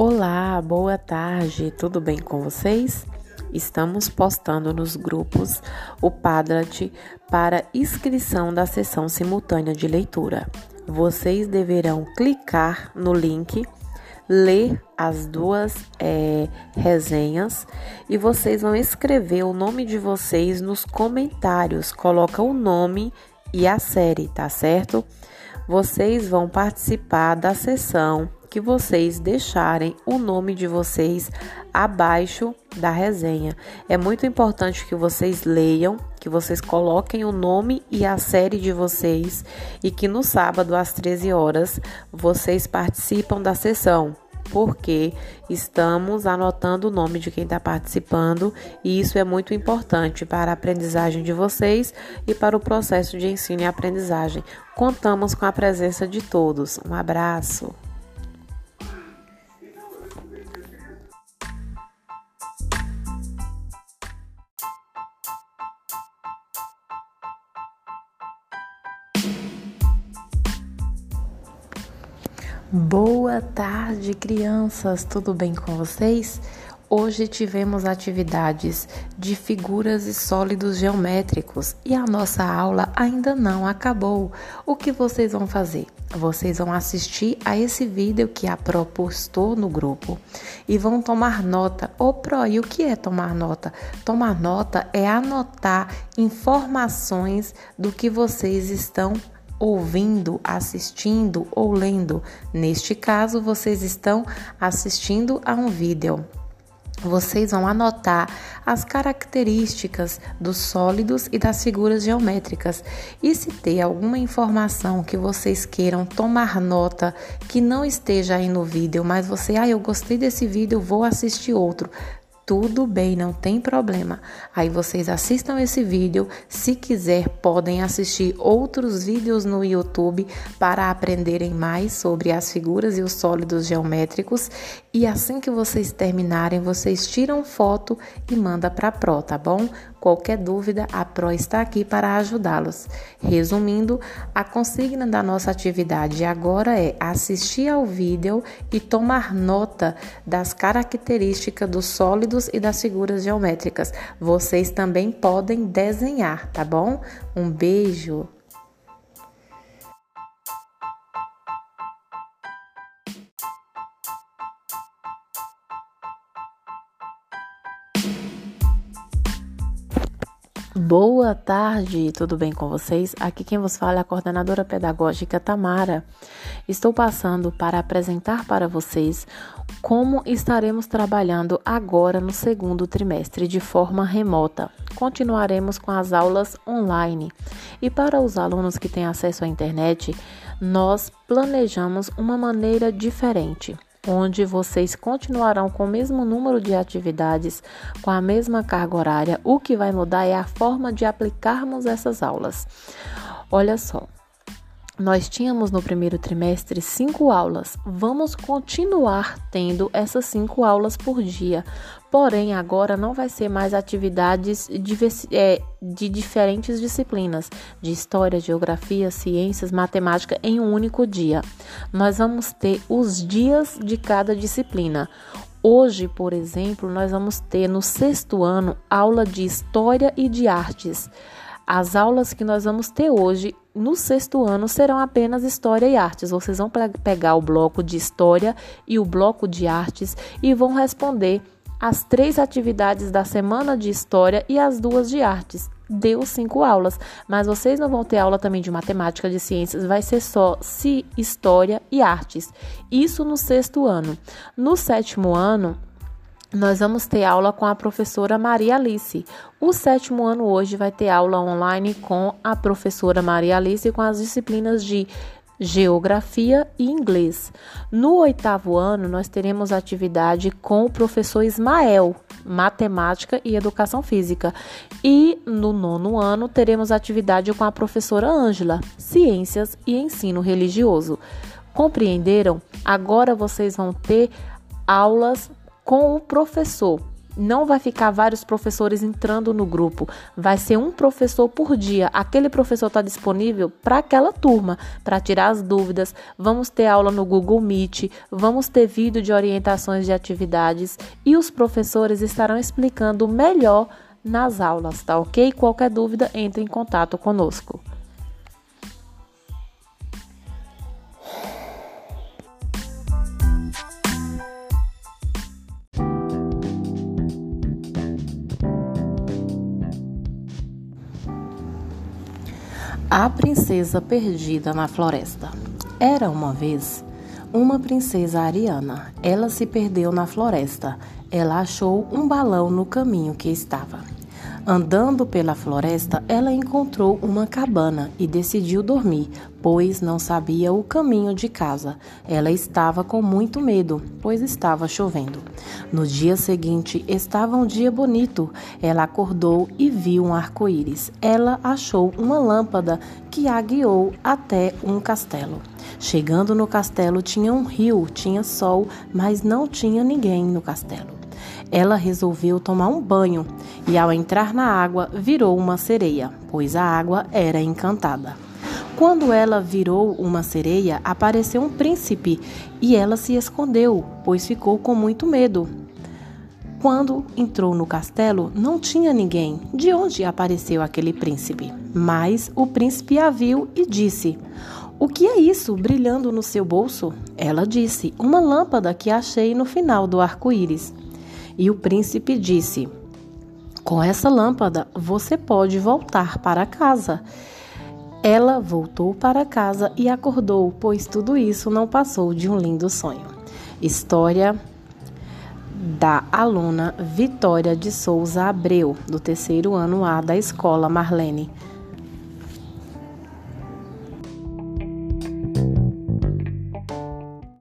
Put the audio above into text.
Olá, boa tarde, tudo bem com vocês? Estamos postando nos grupos o Padlet para inscrição da sessão simultânea de leitura. Vocês deverão clicar no link, ler as duas é, resenhas e vocês vão escrever o nome de vocês nos comentários. Coloca o nome e a série, tá certo? Vocês vão participar da sessão que vocês deixarem o nome de vocês abaixo da resenha. É muito importante que vocês leiam, que vocês coloquem o nome e a série de vocês e que no sábado às 13 horas vocês participam da sessão porque estamos anotando o nome de quem está participando e isso é muito importante para a aprendizagem de vocês e para o processo de ensino e aprendizagem. Contamos com a presença de todos. Um abraço. Boa tarde, crianças! Tudo bem com vocês? Hoje tivemos atividades de figuras e sólidos geométricos e a nossa aula ainda não acabou. O que vocês vão fazer? Vocês vão assistir a esse vídeo que a Pro postou no grupo e vão tomar nota. Ô Pro, e o que é tomar nota? Tomar nota é anotar informações do que vocês estão ouvindo, assistindo ou lendo. Neste caso, vocês estão assistindo a um vídeo. Vocês vão anotar as características dos sólidos e das figuras geométricas. E se ter alguma informação que vocês queiram tomar nota que não esteja aí no vídeo, mas você, ah, eu gostei desse vídeo, vou assistir outro tudo bem, não tem problema. Aí vocês assistam esse vídeo. Se quiser, podem assistir outros vídeos no YouTube para aprenderem mais sobre as figuras e os sólidos geométricos. E assim que vocês terminarem, vocês tiram foto e manda para a Pro, tá bom? Qualquer dúvida, a Pro está aqui para ajudá-los. Resumindo, a consigna da nossa atividade agora é assistir ao vídeo e tomar nota das características dos sólidos e das figuras geométricas. Vocês também podem desenhar, tá bom? Um beijo! Boa tarde, tudo bem com vocês? Aqui quem vos fala é a coordenadora pedagógica Tamara. Estou passando para apresentar para vocês como estaremos trabalhando agora no segundo trimestre de forma remota. Continuaremos com as aulas online e para os alunos que têm acesso à internet, nós planejamos uma maneira diferente onde vocês continuarão com o mesmo número de atividades, com a mesma carga horária. O que vai mudar é a forma de aplicarmos essas aulas. Olha só, nós tínhamos no primeiro trimestre cinco aulas. Vamos continuar tendo essas cinco aulas por dia. Porém, agora não vai ser mais atividades de, é, de diferentes disciplinas, de história, geografia, ciências, matemática, em um único dia. Nós vamos ter os dias de cada disciplina. Hoje, por exemplo, nós vamos ter no sexto ano aula de história e de artes. As aulas que nós vamos ter hoje no sexto ano serão apenas História e Artes. Vocês vão pegar o bloco de História e o bloco de Artes e vão responder as três atividades da semana de História e as duas de Artes. Deu cinco aulas, mas vocês não vão ter aula também de matemática, de ciências, vai ser só se História e Artes. Isso no sexto ano. No sétimo ano, nós vamos ter aula com a professora Maria Alice. O sétimo ano hoje vai ter aula online com a professora Maria Alice com as disciplinas de Geografia e Inglês. No oitavo ano, nós teremos atividade com o professor Ismael, Matemática e Educação Física. E no nono ano, teremos atividade com a professora Ângela, Ciências e Ensino Religioso. Compreenderam? Agora vocês vão ter aulas com o professor. Não vai ficar vários professores entrando no grupo. Vai ser um professor por dia. Aquele professor está disponível para aquela turma, para tirar as dúvidas. Vamos ter aula no Google Meet, vamos ter vídeo de orientações de atividades e os professores estarão explicando melhor nas aulas, tá ok? Qualquer dúvida, entre em contato conosco. A princesa perdida na floresta. Era uma vez uma princesa ariana. Ela se perdeu na floresta. Ela achou um balão no caminho que estava. Andando pela floresta, ela encontrou uma cabana e decidiu dormir, pois não sabia o caminho de casa. Ela estava com muito medo, pois estava chovendo. No dia seguinte, estava um dia bonito. Ela acordou e viu um arco-íris. Ela achou uma lâmpada que a guiou até um castelo. Chegando no castelo, tinha um rio, tinha sol, mas não tinha ninguém no castelo. Ela resolveu tomar um banho e, ao entrar na água, virou uma sereia, pois a água era encantada. Quando ela virou uma sereia, apareceu um príncipe e ela se escondeu, pois ficou com muito medo. Quando entrou no castelo, não tinha ninguém. De onde apareceu aquele príncipe? Mas o príncipe a viu e disse: O que é isso brilhando no seu bolso? Ela disse: Uma lâmpada que achei no final do arco-íris. E o príncipe disse: Com essa lâmpada você pode voltar para casa. Ela voltou para casa e acordou, pois tudo isso não passou de um lindo sonho. História da aluna Vitória de Souza Abreu, do terceiro ano A da escola Marlene.